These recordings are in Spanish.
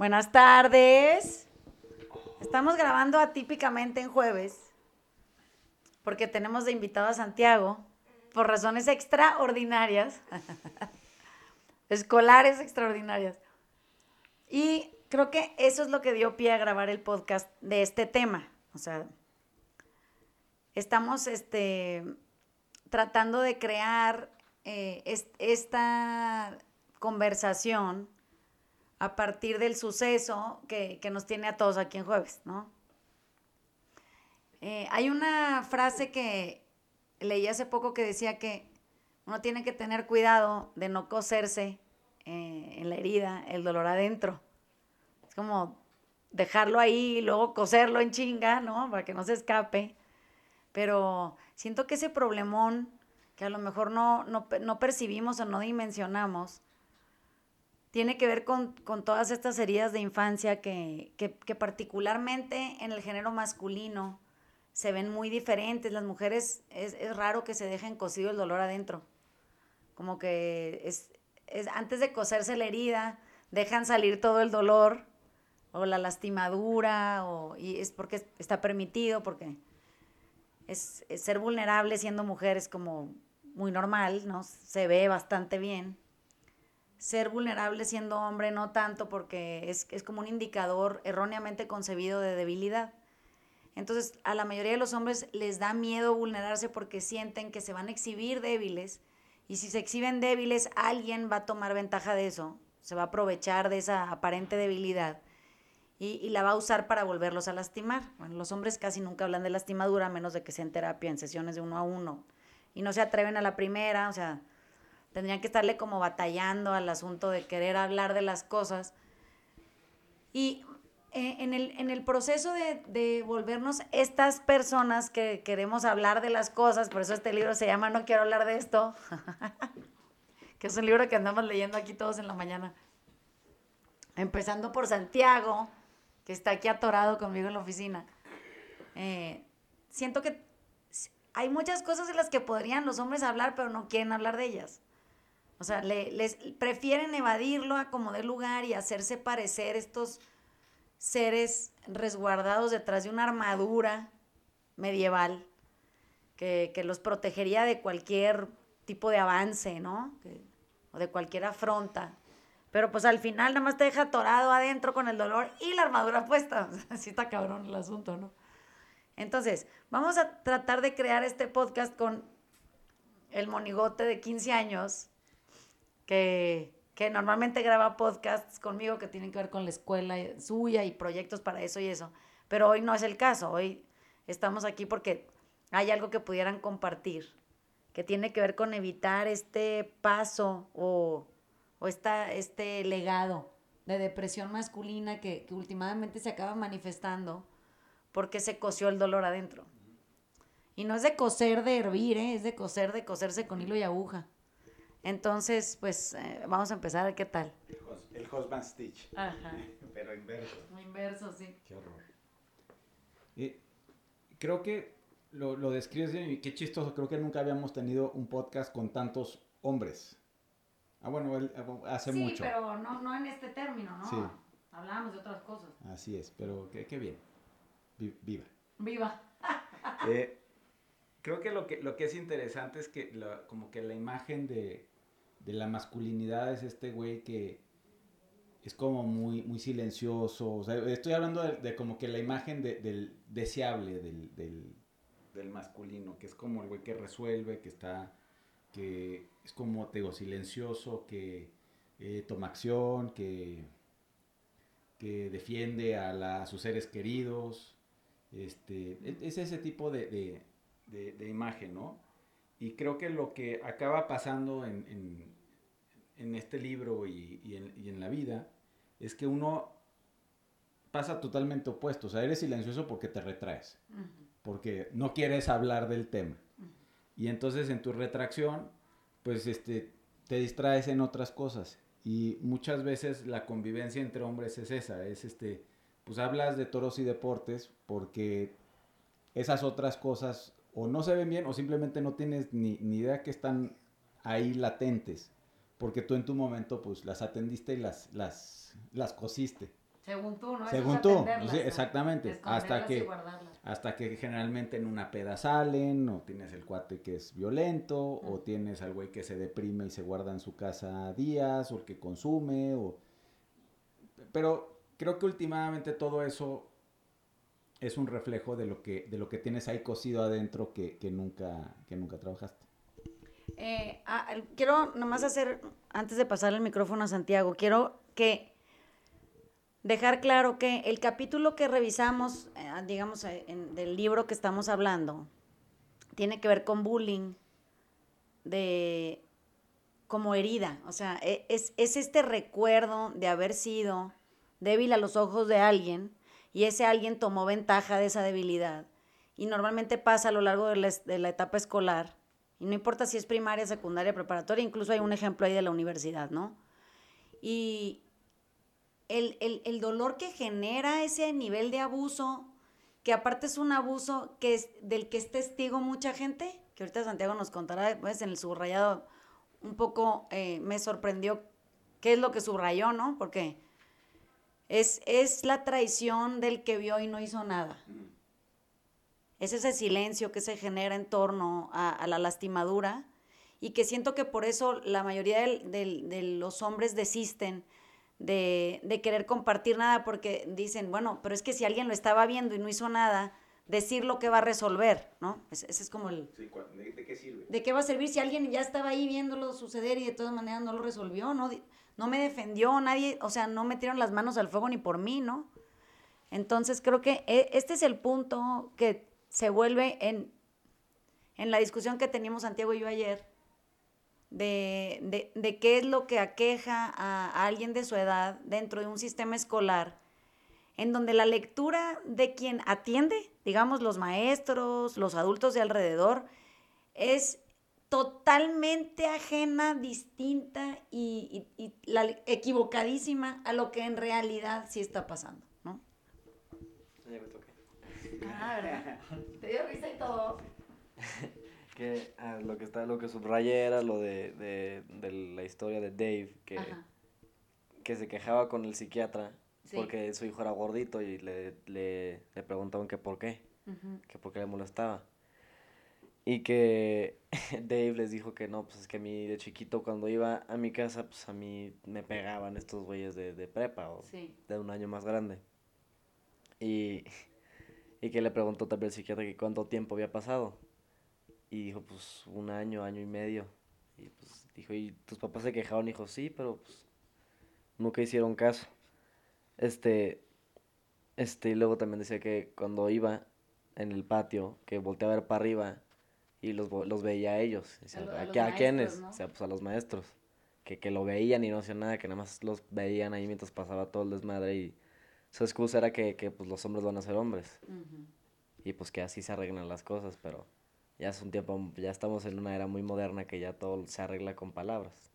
Buenas tardes. Estamos grabando atípicamente en jueves porque tenemos de invitado a Santiago por razones extraordinarias, escolares extraordinarias. Y creo que eso es lo que dio pie a grabar el podcast de este tema. O sea, estamos este, tratando de crear eh, esta conversación a partir del suceso que, nos tiene a todos aquí en jueves, ¿no? Eh, hay una frase que leí hace poco que decía que uno tiene que tener cuidado de no coserse eh, en la herida el dolor adentro. Es como dejarlo ahí y luego coserlo en chinga, ¿no? Para que no se escape. Pero siento que ese problemón que a lo mejor no, no percibimos o no dimensionamos, tiene que ver con, todas estas heridas de infancia que, particularmente en el género masculino se ven muy diferentes. Las mujeres es, raro que se dejen cosido el dolor adentro. Como que es, antes de coserse la herida, dejan salir todo el dolor o la lastimadura, o, y es porque está permitido, porque es, ser vulnerable siendo mujer es como muy normal, ¿no? Se ve bastante bien ser vulnerable siendo hombre no tanto porque es, como un indicador erróneamente concebido de debilidad. Entonces, a la mayoría de los hombres les da miedo vulnerarse porque sienten que se van a exhibir débiles y si se exhiben débiles, alguien va a tomar ventaja de eso, se va a aprovechar de esa aparente debilidad y, y la va a usar para volverlos a lastimar. Bueno, los hombres casi nunca hablan de lastimadura a menos de que sea en terapia, en sesiones de uno a uno y no se atreven a la primera, o sea, tendrían que estarle como batallando al asunto de querer hablar de las cosas. Y eh, en, el, en, el, proceso de, de, volvernos estas personas que queremos hablar de las cosas, por eso este libro se llama No quiero hablar de esto, que es un libro que andamos leyendo aquí todos en la mañana. Empezando por Santiago, que está aquí atorado conmigo en la oficina. Eh, siento que hay muchas cosas de las que podrían los hombres hablar, pero no quieren hablar de ellas. O sea, les prefieren evadirlo a como de lugar y hacerse parecer estos seres resguardados detrás de una armadura medieval que, los protegería de cualquier tipo de avance, ¿no? o de cualquier afronta. Pero pues al final nada más te deja atorado adentro con el dolor y la armadura puesta. Así está cabrón el asunto, ¿no? Entonces, vamos a tratar de crear este podcast con el monigote de 15 años que, normalmente graba podcasts conmigo que tienen que ver con la escuela suya y proyectos para eso y eso. Pero hoy no es el caso. Hoy estamos aquí porque hay algo que pudieran compartir, que tiene que ver con evitar este paso o, o esta, este legado de depresión masculina que, que últimamente se acaba manifestando porque se cosió el dolor adentro. Y no es de coser de hervir, ¿eh? es de coser de coserse con hilo y aguja. Entonces, pues eh, vamos a empezar, a ¿qué tal? El, husband stitch. Ajá. Pero inverso. Inverso, sí. Qué horror. creo que lo, lo describes bien qué chistoso. Creo que nunca habíamos tenido un podcast con tantos hombres. Ah, bueno, él, eh, hace mucho. Sí, pero no, no en este término, ¿no? Sí. Hablábamos de otras cosas. Así es, pero qué, qué bien. Viva. Viva. eh, creo que lo, que lo que es interesante es que como que la imagen de, de la masculinidad es este güey que es como muy, muy silencioso. O sea, estoy hablando de, como que la imagen del deseable del, del, masculino, que es como el güey que resuelve, que está, que es como, te silencioso, que eh, toma acción, que, que defiende a, la, sus seres queridos. Este, e, es ese tipo de, de imagen, ¿no? Y creo que lo que acaba pasando en, en, este libro y, y, en, y, en, la vida es que uno pasa totalmente opuesto. O sea, eres silencioso porque te retraes, porque no quieres hablar del tema. Y entonces en tu retracción, pues este, te distraes en otras cosas. Y muchas veces la convivencia entre hombres es esa, es este, pues hablas de toros y deportes porque esas otras cosas o no se ven bien o simplemente no tienes ni, ni, idea que están ahí latentes, porque tú en tu momento pues las atendiste y las, las, las cosiste. Según tú, ¿no? Según tú, sí, exactamente. Hasta que, hasta que generalmente en una peda salen, o tienes el cuate que es violento, o tienes al güey que se deprime y se guarda en su casa días, o el que consume, o... Pero creo que últimamente todo eso es un reflejo de lo que, de lo que tienes ahí cosido adentro que, nunca, que nunca trabajaste. Eh, ah, quiero nomás hacer, antes de pasar el micrófono a Santiago, quiero que dejar claro que el capítulo que revisamos, eh, digamos, eh, del libro que estamos hablando, tiene que ver con bullying de como herida. O sea, e, es, es este recuerdo de haber sido débil a los ojos de alguien y ese alguien tomó ventaja de esa debilidad. Y normalmente pasa a lo largo de la, etapa escolar. Y no importa si es primaria, secundaria, preparatoria, incluso hay un ejemplo ahí de la universidad, ¿no? Y el, el, dolor que genera ese nivel de abuso, que aparte es un abuso que es, del que es testigo mucha gente, que ahorita Santiago nos contará, pues en el subrayado un poco eh, me sorprendió qué es lo que subrayó, ¿no? Porque es, es la traición del que vio y no hizo nada. Es ese silencio que se genera en torno a, la lastimadura y que siento que por eso la mayoría de los hombres desisten de, querer compartir nada porque dicen, bueno, pero es que si alguien lo estaba viendo y no hizo nada, decir lo que va a resolver, ¿no? Ese, es como el... ¿de, qué sirve? ¿De qué va a servir si alguien ya estaba ahí viéndolo suceder y de todas maneras no lo resolvió, ¿no? No me defendió, nadie, o sea, no metieron las manos al fuego ni por mí, ¿no? Entonces creo que e, este es el punto que se vuelve en, en la discusión que teníamos Santiago y yo ayer, de, de, qué es lo que aqueja a, alguien de su edad dentro de un sistema escolar, en donde la lectura de quien atiende, digamos los maestros, los adultos de alrededor, es totalmente ajena, distinta y, la, equivocadísima a lo que en realidad sí está pasando, ¿no? Ah, Te dio risa y todo. que ah, lo que está, lo que subrayé era lo de, la historia de Dave, que, que se quejaba con el psiquiatra porque su hijo era gordito y le, le, preguntaban que por qué, que por qué le molestaba. Y que Dave les dijo que no, pues es que a mí de chiquito cuando iba a mi casa, pues a mí me pegaban estos güeyes de, prepa o de un año más grande. Y, y que le preguntó también al psiquiatra que cuánto tiempo había pasado. Y dijo, pues un año, año y medio. Y pues dijo, ¿y tus papás se quejaron? Y dijo, sí, pero pues nunca hicieron caso. Este, este, y luego también decía que cuando iba en el patio, que volteaba a ver para arriba y los, los veía a ellos. a, a, quiénes? O sea, pues a los maestros. Que, que lo veían y no hacían nada, que nada más los veían ahí mientras pasaba todo el desmadre y su excusa era que, que pues los hombres van a ser hombres. Y pues que así se arreglan las cosas, pero ya es un tiempo, ya estamos en una era muy moderna que ya todo se arregla con palabras.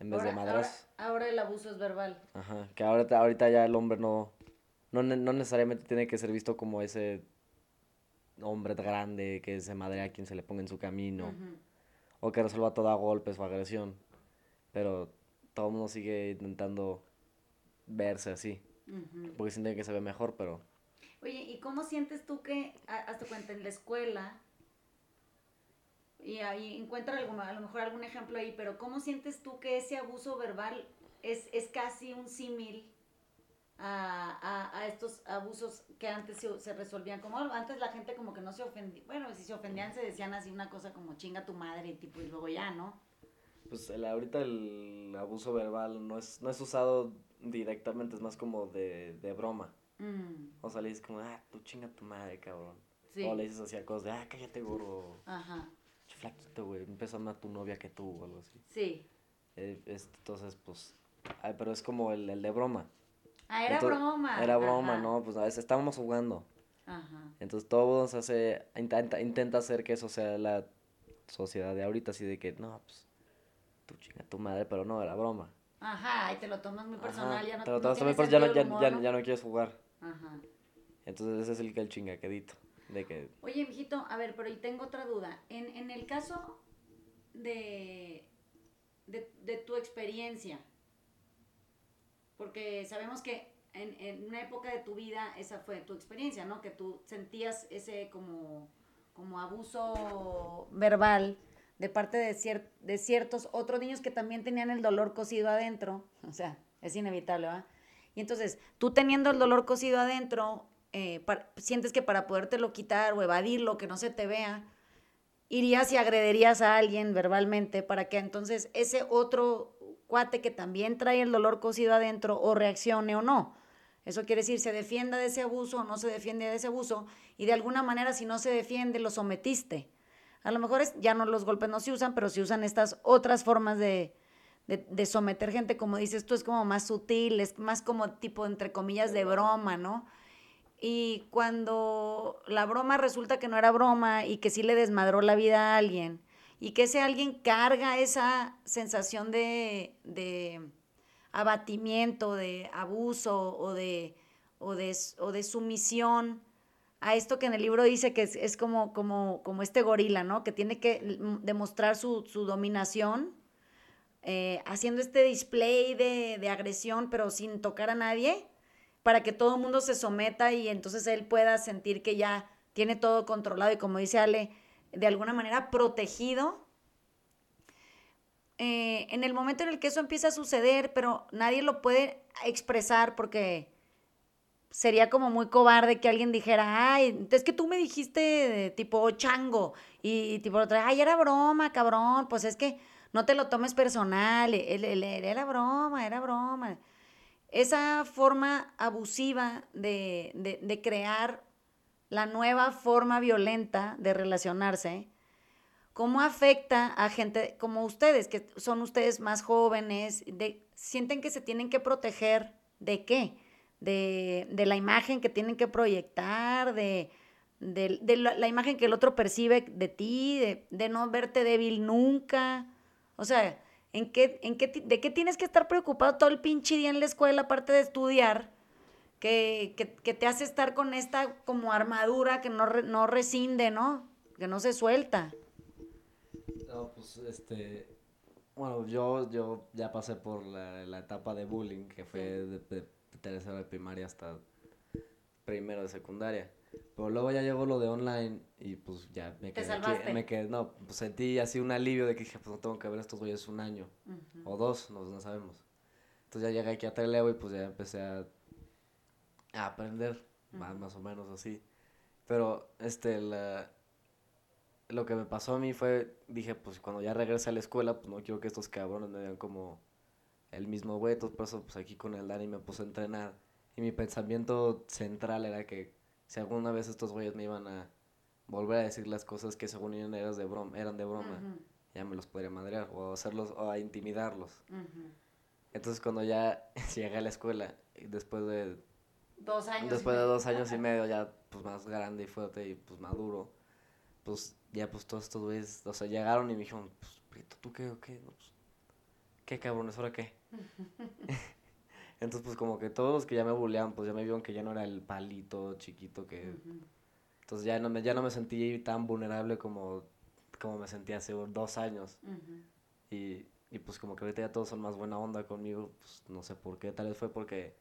En vez de madras. Ahora, el abuso es verbal. Ajá, que ahorita, ahorita ya el hombre no, no, no necesariamente tiene que ser visto como ese hombre grande que se madre a quien se le ponga en su camino. O que resuelva todo a golpes o agresión. Pero todo el mundo sigue intentando verse así. Porque sienten que se ve mejor, pero... Oye, ¿y cómo sientes tú que, hasta cuenta en la escuela, y ahí encuentra algo, a lo mejor algún ejemplo ahí, pero ¿cómo sientes tú que ese abuso verbal es, es casi un símil a, a, estos abusos que antes se, resolvían como antes la gente como que no se ofendía bueno si se ofendían se decían así una cosa como chinga tu madre y tipo y luego ya no pues el, ahorita el abuso verbal no es no es usado directamente es más como de, de broma. Mm. o sea le dices como ah tú chinga tu madre cabrón o le dices así a cosas de ah cállate gorro ajá. Flaquito güey empezó más tu novia que tú o algo así. Sí. Eh, entonces pues ay, pero es como el, el de broma Ah, era broma. Era broma, ¿no? Pues a veces estábamos jugando. Ajá. Entonces todo se hace, intenta, intenta hacer que eso sea la sociedad de ahorita, así de que, no, pues, tú chinga tu madre, pero no, era broma. Ajá, y te lo tomas muy personal, ya no Te lo tomas muy personal, ya, ya, ya, ya, no quieres jugar. Ajá. Entonces ese es el, el chingaquedito, de que... Oye, mijito, a ver, pero y tengo otra duda. En, en el caso de, de, de tu experiencia, porque sabemos que en, en, una época de tu vida esa fue tu experiencia, ¿no? Que tú sentías ese como, como abuso verbal de parte de, de ciertos otros niños que también tenían el dolor cosido adentro, o sea, es inevitable, ¿va? Y entonces, tú teniendo el dolor cosido adentro, eh, sientes que para podértelo quitar o evadirlo, que no se te vea, irías y agrederías a alguien verbalmente para que entonces ese otro cuate que también trae el dolor cosido adentro o reaccione o no. Eso quiere decir, se defienda de ese abuso o no se defiende de ese abuso y de alguna manera si no se defiende lo sometiste. A lo mejor es, ya no los golpes no se usan, pero se usan estas otras formas de, de, someter gente, como dices tú, es como más sutil, es más como tipo, entre comillas, de broma, ¿no? Y cuando la broma resulta que no era broma y que sí le desmadró la vida a alguien, y que ese alguien carga esa sensación de, de abatimiento, de abuso o de, o de, o de sumisión a esto que en el libro dice que es, como, como, como este gorila, ¿no? Que tiene que demostrar su, su dominación eh, haciendo este display de, agresión, pero sin tocar a nadie, para que todo el mundo se someta y entonces él pueda sentir que ya tiene todo controlado y como dice Ale, de alguna manera protegido. Eh, en el momento en el que eso empieza a suceder, pero nadie lo puede expresar porque sería como muy cobarde que alguien dijera, ay, es que tú me dijiste tipo chango y tipo otra, ay, era broma, cabrón, pues es que no te lo tomes personal, era broma, era broma. Esa forma abusiva de, crear la nueva forma violenta de relacionarse, ¿cómo afecta a gente como ustedes, que son ustedes más jóvenes, de, sienten que se tienen que proteger de qué? De, la imagen que tienen que proyectar, de, la, imagen que el otro percibe de ti, de, de no verte débil nunca, o sea, ¿en qué, en qué, ¿de qué tienes que estar preocupado todo el pinche día en la escuela, aparte de estudiar? Que, te hace estar con esta como armadura que no, no rescinde, ¿no? Que no se suelta. No, pues este. Bueno, yo, yo ya pasé por la, etapa de bullying, que fue de, de, tercera de primaria hasta primero de secundaria. Pero luego ya llegó lo de online y pues ya me quedé, aquí, me quedé, no, pues sentí así un alivio de que dije, pues no tengo que ver estos güeyes un año o dos, no, no sabemos. Entonces ya llegué aquí a Teleo y pues ya empecé a, a aprender, más, más o menos así. Pero este, la, lo que me pasó a mí fue, dije, pues cuando ya regrese a la escuela, pues no quiero que estos cabrones me vean como el mismo güey, entonces por eso pues aquí con el Dani me puse a entrenar. Y mi pensamiento central era que si alguna vez estos güeyes me iban a volver a decir las cosas que según ellos eran de broma, eran de broma ya me los podría madrear o hacerlos o a intimidarlos. Entonces cuando ya llegué a la escuela y después de dos años después de dos años y medio ya pues más grande y fuerte y pues maduro, pues ya pues todos estos güeyes, o sea, llegaron y me dijeron, pues Prieto, ¿tú qué o qué? pues, ¿Qué cabrones? ¿Ahora qué? Entonces, pues como que todos los que ya me bulleaban, pues ya me vieron que ya no era el palito chiquito que... Entonces ya no, me, ya no me sentí tan vulnerable como, como me sentía hace dos años. y, y, pues como que ahorita ya todos son más buena onda conmigo, pues no sé por qué, tal vez fue porque,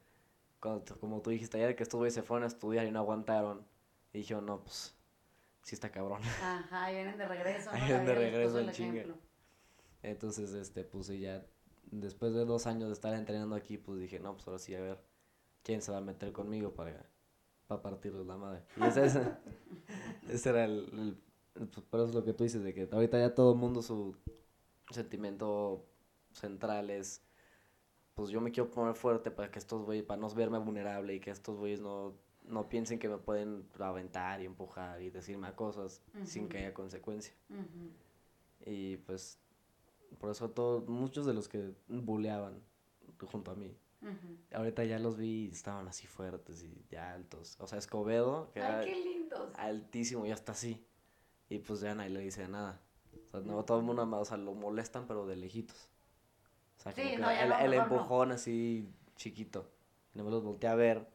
cuando, como tú dijiste ayer, que estos güeyes se fueron a estudiar y no aguantaron. Y dijeron, no, pues sí está cabrón. Ajá, y vienen de regreso. ¿no? vienen de regreso en chinga. Entonces, este, pues sí, ya después de dos años de estar entrenando aquí, pues dije, no, pues ahora sí, a ver, ¿quién se va a meter conmigo para, para partirles la madre? Y ese, ese, era el, pues por eso es lo que tú dices, de que ahorita ya todo el mundo su sentimiento central es, pues yo me quiero poner fuerte para que estos güeyes, para no verme vulnerable y que estos güeyes no, no piensen que me pueden aventar y empujar y decirme cosas sin que haya consecuencia. Y pues por eso todos, muchos de los que buleaban junto a mí, ahorita ya los vi y estaban así fuertes y ya altos. O sea, Escobedo, que Ay, qué lindos. altísimo, ya está así. Y pues ya nadie le dice nada. O sea, no, todo el mundo, o sea, lo molestan, pero de lejitos. Sea, el, empujón así chiquito. Y no me los volteé a ver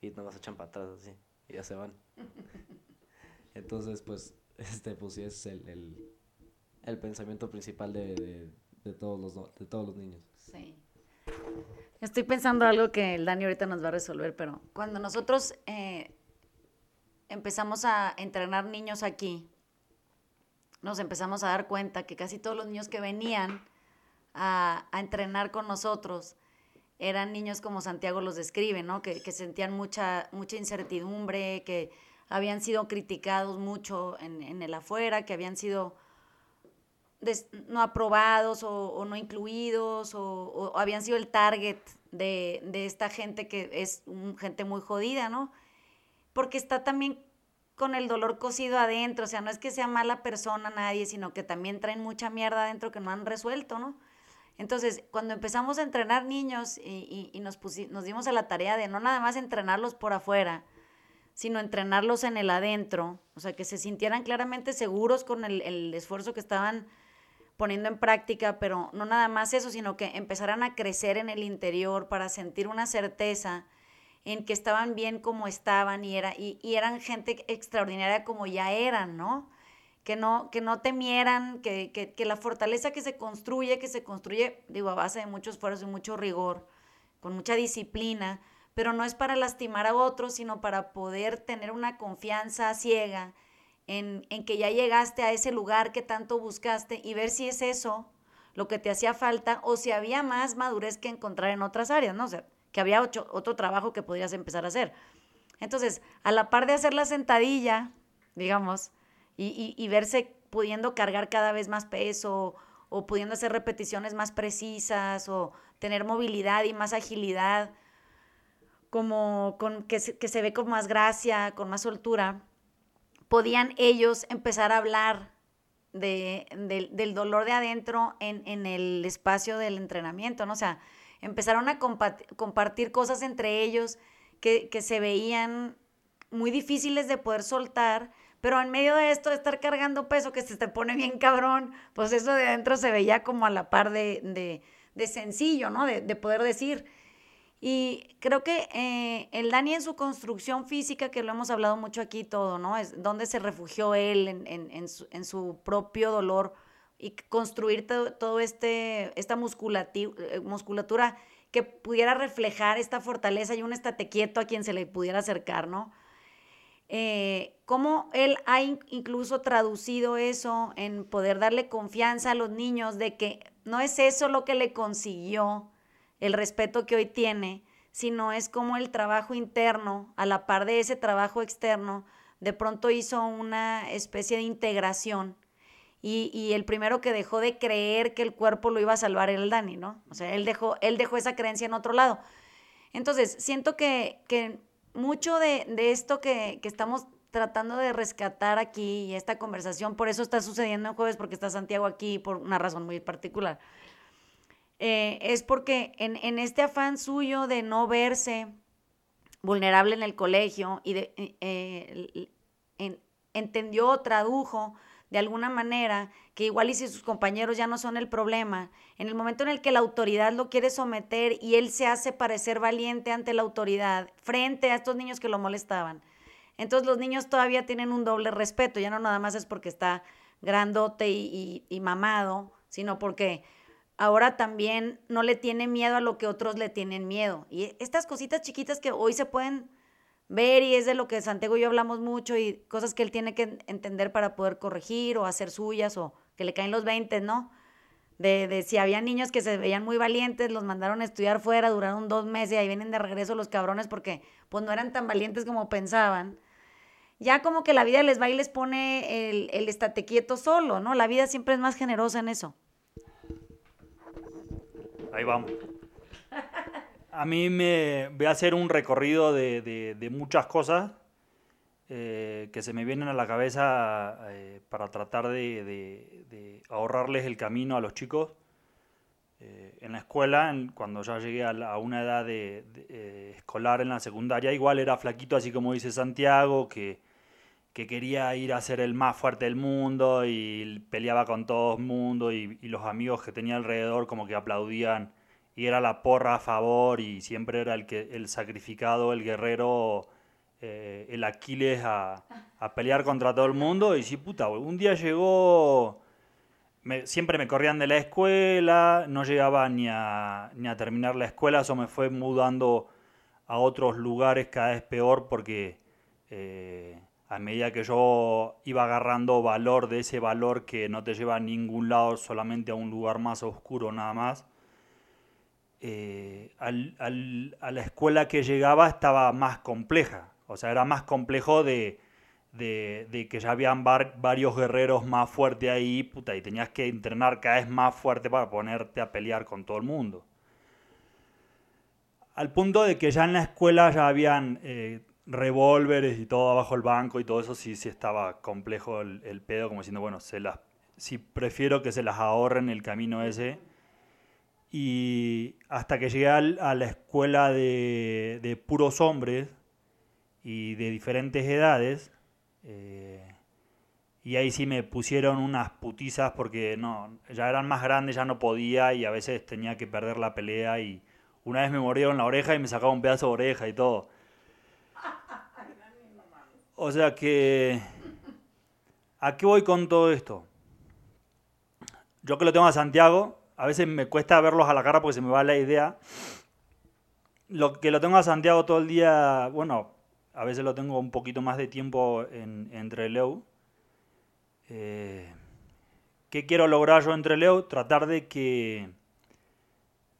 y no se echan para atrás así. Y ya se van. Entonces, pues, este, pues sí es el, el el pensamiento principal de, de, todos, los, de todos los niños. Sí. Estoy pensando algo que el Dani ahorita nos va a resolver, pero cuando nosotros eh, empezamos a entrenar niños aquí, nos empezamos a dar cuenta que casi todos los niños que venían a, entrenar con nosotros eran niños como Santiago los describe, ¿no? Que, sentían mucha, mucha incertidumbre, que habían sido criticados mucho en, el afuera, que habían sido no aprobados o, no incluidos o, habían sido el target de, de, esta gente que es gente muy jodida, ¿no? Porque está también con el dolor cosido adentro, o sea, no es que sea mala persona nadie, sino que también traen mucha mierda adentro que no han resuelto, ¿no? Entonces, cuando empezamos a entrenar niños y, nos, nos dimos a la tarea de no nada más entrenarlos por afuera, sino entrenarlos en el adentro, o sea, que se sintieran claramente seguros con el, el esfuerzo que estaban poniendo en práctica, pero no nada más eso, sino que empezaran a crecer en el interior para sentir una certeza en que estaban bien como estaban y, era, y, eran gente extraordinaria como ya eran, ¿no? Que no, que no temieran, que, que, la fortaleza que se construye, que se construye, digo, a base de mucho esfuerzo y mucho rigor, con mucha disciplina, pero no es para lastimar a otros, sino para poder tener una confianza ciega en, en, que ya llegaste a ese lugar que tanto buscaste y ver si es eso lo que te hacía falta o si había más madurez que encontrar en otras áreas, ¿no? O sea, que había otro trabajo que podrías empezar a hacer. Entonces, a la par de hacer la sentadilla, digamos, y, verse pudiendo cargar cada vez más peso o pudiendo hacer repeticiones más precisas o tener movilidad y más agilidad, como con, que, se, que se ve con más gracia, con más soltura, podían ellos empezar a hablar de, del dolor de adentro en, en, el espacio del entrenamiento, ¿no? O sea, empezaron a compartir cosas entre ellos que, se veían muy difíciles de poder soltar, pero en medio de esto de estar cargando peso que se te pone bien cabrón, pues eso de adentro se veía como a la par de, sencillo, ¿no? De, poder decir. Y creo que eh, el Dani en su construcción física, que lo hemos hablado mucho aquí todo, ¿no? Es donde se refugió él en, su, en su propio dolor y construir todo, este, esta eh, musculatura que pudiera reflejar esta fortaleza y un estate quieto a quien se le pudiera acercar, ¿no? Eh, cómo él ha incluso traducido eso en poder darle confianza a los niños de que no es eso lo que le consiguió el respeto que hoy tiene, sino es como el trabajo interno, a la par de ese trabajo externo, de pronto hizo una especie de integración y, el primero que dejó de creer que el cuerpo lo iba a salvar era el Dani, ¿no? O sea, él dejó, él dejó esa creencia en otro lado. Entonces, siento que, mucho de, esto que, estamos tratando de rescatar aquí y esta conversación, por eso está sucediendo en jueves, porque está Santiago aquí por una razón muy particular. Eh, es porque en, este afán suyo de no verse vulnerable en el colegio y de, eh, eh, entendió, tradujo de alguna manera, que igual y si sus compañeros ya no son el problema, en el momento en el que la autoridad lo quiere someter y él se hace parecer valiente ante la autoridad, frente a estos niños que lo molestaban, entonces los niños todavía tienen un doble respeto, ya no nada más es porque está grandote y, y mamado, sino porque ahora también no le tiene miedo a lo que otros le tienen miedo. Y estas cositas chiquitas que hoy se pueden ver y es de lo que Santiago y yo hablamos mucho y cosas que él tiene que entender para poder corregir o hacer suyas o que le caen los 20, ¿no? De, de, si había niños que se veían muy valientes, los mandaron a estudiar fuera, duraron dos meses y ahí vienen de regreso los cabrones porque pues no eran tan valientes como pensaban. Ya como que la vida les va y les pone el, el estate quieto solo, ¿no? La vida siempre es más generosa en eso. Ahí vamos. A mí me voy a hacer un recorrido de, muchas cosas eh, que se me vienen a la cabeza eh, para tratar de, ahorrarles el camino a los chicos. Eh, en la escuela, cuando ya llegué a, una edad de, escolar en la secundaria, igual era flaquito, así como dice Santiago, que, que quería ir a ser el más fuerte del mundo y peleaba con todo el mundo y, y los amigos que tenía alrededor como que aplaudían y era la porra a favor y siempre era el, que, el sacrificado, el guerrero, eh, el Aquiles a, pelear contra todo el mundo. Y sí, puta, un día llegó siempre me corrían de la escuela, no llegaba ni a, ni a terminar la escuela, eso me fue mudando a otros lugares cada vez peor porque eh, a medida que yo iba agarrando valor de ese valor que no te lleva a ningún lado, solamente a un lugar más oscuro nada más, eh, a la escuela que llegaba estaba más compleja. O sea, era más complejo de, que ya habían varios guerreros más fuertes ahí, puta, y tenías que entrenar cada vez más fuerte para ponerte a pelear con todo el mundo. Al punto de que ya en la escuela ya habían eh, revólveres y todo abajo el banco y todo eso, sí, sí estaba complejo el, pedo, como diciendo, bueno, se las, si prefiero que se las ahorren el camino ese. Y hasta que llegué a la escuela de, puros hombres y de diferentes edades, eh, y ahí sí me pusieron unas putizas porque no, ya eran más grandes, ya no podía y a veces tenía que perder la pelea y una vez me mordieron la oreja y me sacaba un pedazo de oreja y todo. O sea que, ¿a qué voy con todo esto? Yo que lo tengo a Santiago, a veces me cuesta verlos a la cara porque se me va la idea. Lo que lo tengo a Santiago todo el día, bueno, a veces lo tengo un poquito más de tiempo en, entre Leu. Eh, ¿Qué quiero lograr yo entre Leu? Tratar de que,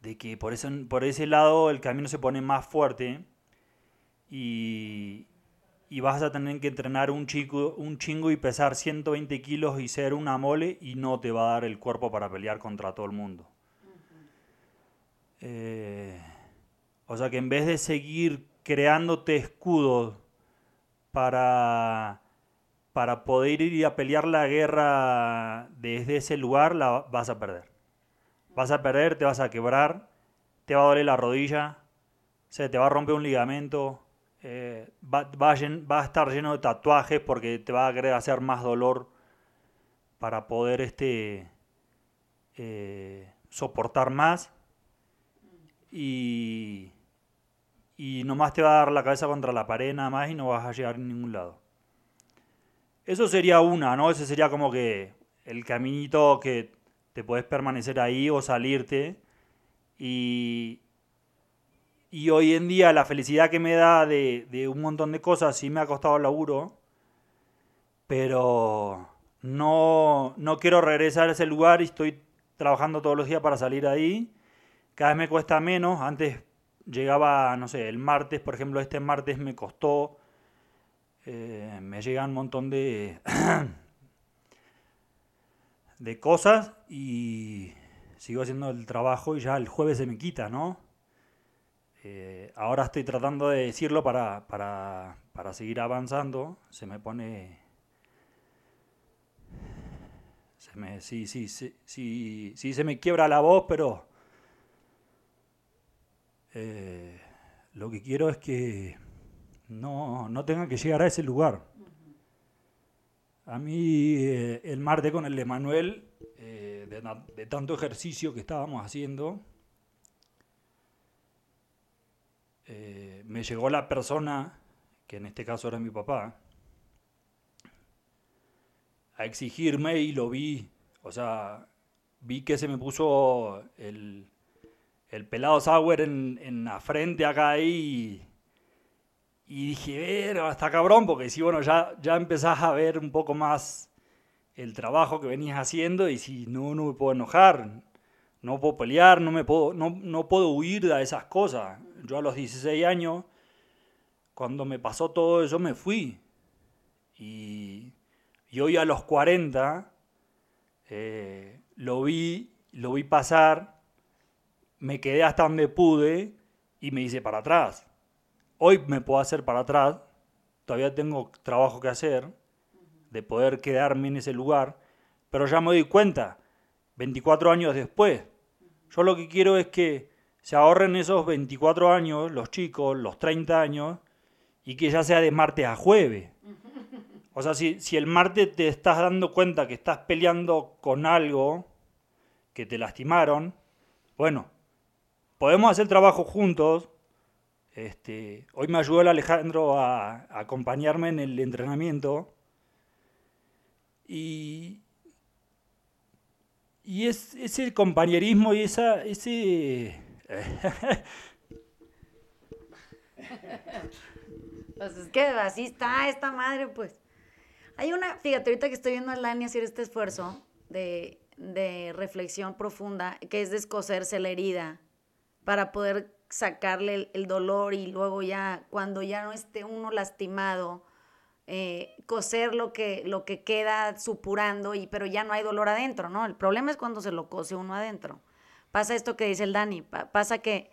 de que por, ese, por ese lado el camino se pone más fuerte y, y vas a tener que entrenar un, chico, un chingo y pesar 120 kilos y ser una mole y no te va a dar el cuerpo para pelear contra todo el mundo. Eh, o sea que en vez de seguir creándote escudos para, para poder ir a pelear la guerra desde ese lugar, la vas a perder. Vas a perder, te vas a quebrar, te va a doler la rodilla, se te va a romper un ligamento, eh, va, a estar lleno de tatuajes porque te va a querer hacer más dolor para poder este, eh, soportar más y, y nomás te va a dar la cabeza contra la pared nada más y no vas a llegar a ningún lado. Eso sería una, ¿no? Ese sería como que el caminito que te puedes permanecer ahí o salirte y, y hoy en día la felicidad que me da de, un montón de cosas sí me ha costado laburo, pero no, no quiero regresar a ese lugar y estoy trabajando todos los días para salir ahí. Cada vez me cuesta menos. Antes llegaba, no sé, el martes, por ejemplo, este martes me costó, eh, me llegan un montón de, de cosas y sigo haciendo el trabajo y ya el jueves se me quita, ¿no? Eh, ahora estoy tratando de decirlo para, seguir avanzando. Se me pone... Se me, sí, sí, sí, sí, sí, se me quiebra la voz, pero eh, lo que quiero es que no, no tenga que llegar a ese lugar. A mí eh, el martes con el Emanuel, de tanto ejercicio que estábamos haciendo, Eh, me llegó la persona, que en este caso era mi papá, a exigirme y lo vi. O sea, vi que se me puso el, el pelado Sauer en, en, la frente acá ahí. Y, dije, ver, hasta cabrón, porque si bueno, ya, ya empezás a ver un poco más el trabajo que venías haciendo y si no, no me puedo enojar, no puedo pelear, no, me puedo, no, no puedo huir de esas cosas. Yo a los 16 años, cuando me pasó todo eso, me fui. Y, hoy a los 40 eh, lo vi, lo vi pasar, me quedé hasta donde pude y me hice para atrás. Hoy me puedo hacer para atrás, todavía tengo trabajo que hacer, de poder quedarme en ese lugar, pero ya me doy cuenta, 24 años después. Yo lo que quiero es que se ahorren esos 24 años, los chicos, los 30 años, y que ya sea de martes a jueves. O sea, si, si el martes te estás dando cuenta que estás peleando con algo que te lastimaron, bueno, podemos hacer trabajo juntos. Este, hoy me ayudó el Alejandro a, a acompañarme en el entrenamiento. Y, y es ese compañerismo y esa, ese... pues es que así está esta madre, pues. Hay una, fíjate, ahorita que estoy viendo a Lani hacer este esfuerzo de, de reflexión profunda, que es descoserse la herida para poder sacarle el, dolor y luego ya, cuando ya no esté uno lastimado, eh, coser lo que, lo que queda supurando, y, pero ya no hay dolor adentro, ¿no? El problema es cuando se lo cose uno adentro. Pasa esto que dice el Dani, pasa que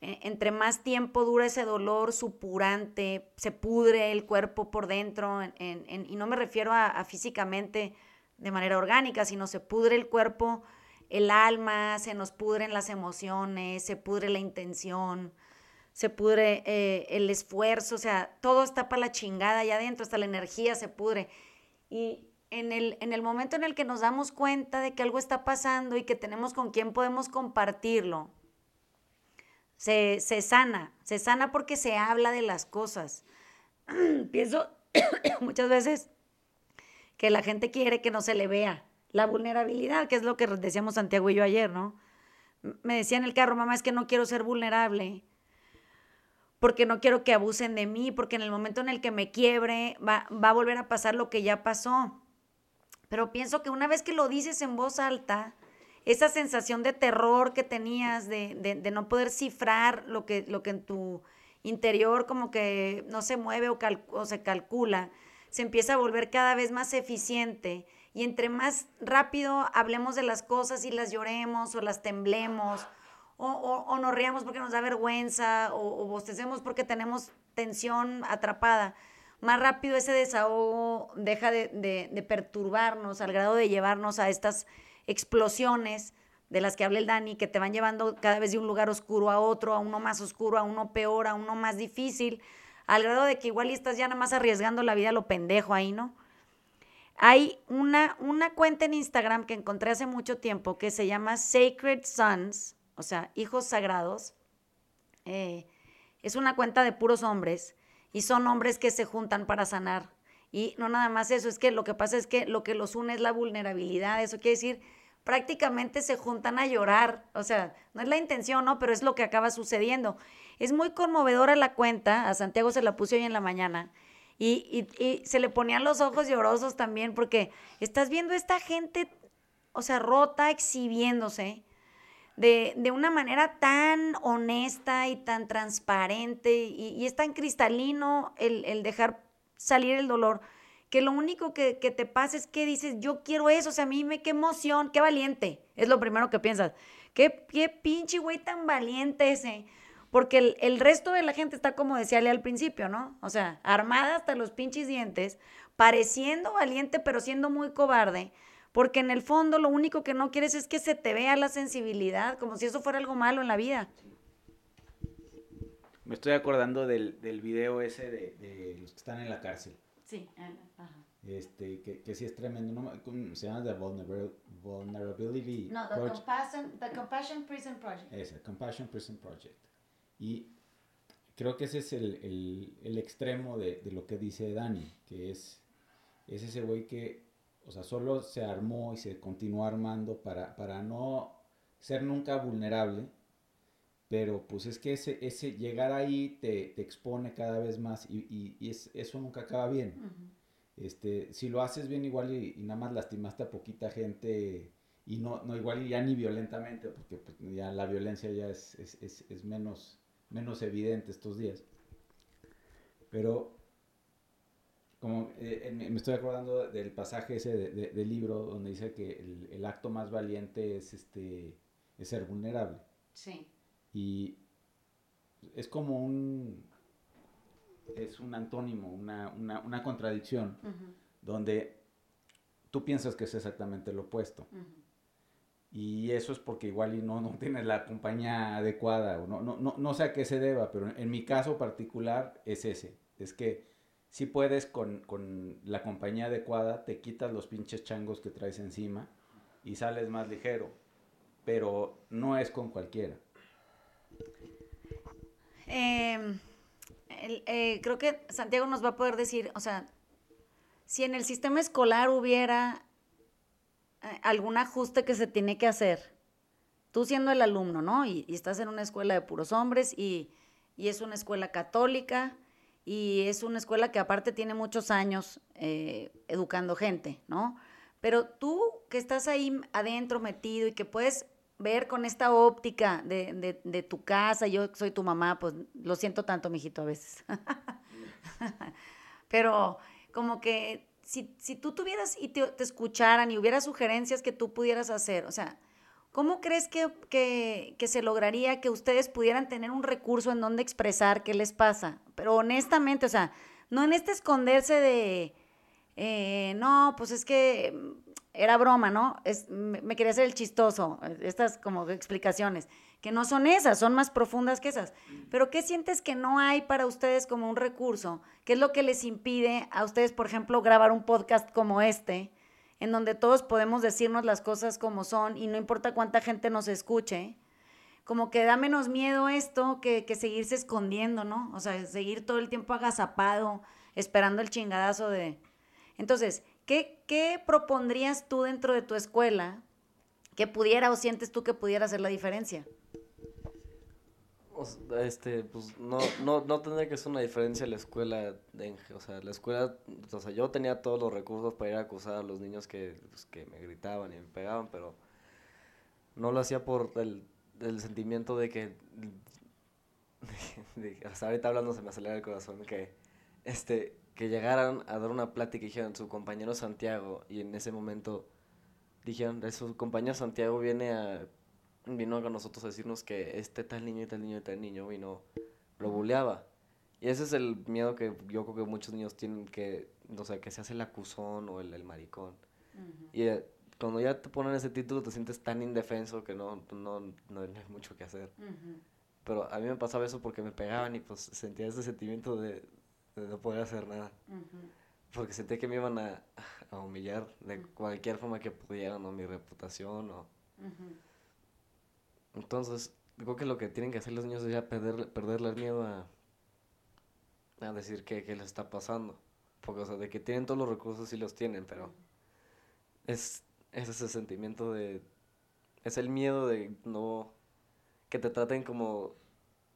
eh, entre más tiempo dura ese dolor supurante, se pudre el cuerpo por dentro, y no me refiero a, físicamente de manera orgánica, sino se pudre el cuerpo, el alma, se nos pudren las emociones, se pudre la intención, se pudre eh, el esfuerzo, o sea, todo está para la chingada allá adentro, hasta la energía se pudre. Y en el, en el momento en el que nos damos cuenta de que algo está pasando y que tenemos con quién podemos compartirlo, se, se sana, se sana porque se habla de las cosas. Pienso muchas veces que la gente quiere que no se le vea la vulnerabilidad, que es lo que decíamos Santiago y yo ayer, ¿no? Me decía en el carro, mamá, es que no quiero ser vulnerable porque no quiero que abusen de mí, porque en el momento en el que me quiebre va, va, a volver a pasar lo que ya pasó. Pero pienso que una vez que lo dices en voz alta, esa sensación de terror que tenías, de, de, no poder cifrar lo que, lo que en tu interior como que no se mueve o, o se calcula, se empieza a volver cada vez más eficiente. Y entre más rápido hablemos de las cosas y las lloremos o las temblemos o, o, nos riamos porque nos da vergüenza o, bostecemos porque tenemos tensión atrapada, más rápido ese desahogo deja de, de perturbarnos al grado de llevarnos a estas explosiones de las que habla el Dani, que te van llevando cada vez de un lugar oscuro a otro, a uno más oscuro, a uno peor, a uno más difícil, al grado de que igual estás ya nada más arriesgando la vida a lo pendejo ahí, ¿no? Hay una, una cuenta en Instagram que encontré hace mucho tiempo que se llama Sacred Sons, o sea, hijos sagrados. Eh, es una cuenta de puros hombres y son hombres que se juntan para sanar y no nada más eso, es que lo que pasa es que lo que los une es la vulnerabilidad, eso quiere decir, prácticamente se juntan a llorar, o sea, no es la intención, ¿no? Pero es lo que acaba sucediendo. Es muy conmovedora la cuenta, a Santiago se la puse hoy en la mañana, y, y, se le ponían los ojos llorosos también, porque estás viendo esta gente, o sea, rota, exhibiéndose. De, de una manera tan honesta y tan transparente y, y es tan cristalino el, el dejar salir el dolor, que lo único que, te pasa es que dices, yo quiero eso, o sea, a mí me, qué emoción, qué valiente, es lo primero que piensas, qué, qué pinche güey tan valiente ese, porque el, resto de la gente está como decíale al principio, ¿no? O sea, armada hasta los pinches dientes, pareciendo valiente, pero siendo muy cobarde, porque en el fondo lo único que no quieres es que se te vea la sensibilidad, como si eso fuera algo malo en la vida. Me estoy acordando del, del video ese de, de, los que están en la cárcel. Sí, ajá. Este, que, que sí es tremendo, ¿no? se llama The Vulnerability No, the Compassion, the Compassion Prison Project. Ese, Compassion Prison Project. Y creo que ese es el, el, el extremo de, de, lo que dice Dani, que es, es ese güey que, o sea, solo se armó y se continuó armando para, para no ser nunca vulnerable, pero pues es que ese, ese llegar ahí te, te expone cada vez más y, y, es, eso nunca acaba bien. este, si lo haces bien igual y, nada más lastimaste a poquita gente y no, no igual ya ni violentamente, porque pues, ya la violencia ya es, es, es, es, menos, menos evidente estos días. Pero como eh, me estoy acordando del pasaje ese de, del libro donde dice que el, el, acto más valiente es, este, es ser vulnerable. Sí. Y es como un, es un antónimo, una, una, una contradicción, donde tú piensas que es exactamente lo opuesto. Y eso es porque igual y no, no tienes la compañía adecuada, o no, no, no, no sé a qué se deba, pero en mi caso particular es ese, es que si puedes con, con la compañía adecuada, te quitas los pinches changos que traes encima y sales más ligero, pero no es con cualquiera. Em, eh, creo que Santiago nos va a poder decir, o sea, si en el sistema escolar hubiera eh, algún ajuste que se tiene que hacer. Tú siendo el alumno, ¿no? Y, estás en una escuela de puros hombres y, es una escuela católica y es una escuela que aparte tiene muchos años eh, educando gente, ¿no? Pero tú que estás ahí adentro metido y que puedes ver con esta óptica de, de, tu casa, yo soy tu mamá, pues lo siento tanto, mijito, a veces. Pero como que si, si, tú tuvieras y te, escucharan y hubiera sugerencias que tú pudieras hacer, o sea, ¿cómo crees que, que, que, se lograría que ustedes pudieran tener un recurso en donde expresar qué les pasa? Pero honestamente, o sea, no en este esconderse de, eh, no, pues es que era broma, ¿no? Es, me, quería hacer el chistoso, estas como explicaciones, que no son esas, son más profundas que esas. Pero ¿qué sientes que no hay para ustedes como un recurso? ¿Qué es lo que les impide a ustedes, por ejemplo, grabar un podcast como este, en donde todos podemos decirnos las cosas como son y no importa cuánta gente nos escuche? Como que da menos miedo esto que, que seguirse escondiendo, ¿no? O sea, seguir todo el tiempo agazapado, esperando el chingadazo de... Entonces, ¿Qué, propondrías tú dentro de tu escuela que pudiera o sientes tú que pudiera hacer la diferencia? Este, pues no, no, no tendría que ser una diferencia en la escuela. o sea, la escuela, o sea, yo tenía todos los recursos para ir a acusar a los niños que, pues, que me gritaban y me pegaban, pero no lo hacía por el, el sentimiento de que, hasta ahorita hablando se me acelera el corazón, que, este, que llegaran a dar una plática y dijeron su compañero Santiago y en ese momento dijeron su compañero Santiago viene a vino con nosotros a decirnos que este tal niño y tal niño y tal niño vino lo buleaba y ese es el miedo que yo creo que muchos niños tienen que o sea que se hace el acusón o el, el maricón. Y eh, cuando ya te ponen ese título te sientes tan indefenso que no no, no, hay mucho que hacer. Pero a mí me pasaba eso porque me pegaban y pues sentía ese sentimiento de de no poder hacer nada. Porque sentí que me iban a, a humillar de cualquier forma que pudieran, o mi reputación, o... Entonces, creo que lo que tienen que hacer los niños es ya perder, perderle el miedo a, a decir qué, qué les está pasando. Porque, o sea, de que tienen todos los recursos, sí los tienen, pero es, es ese sentimiento de... Es el miedo de no... Que te traten como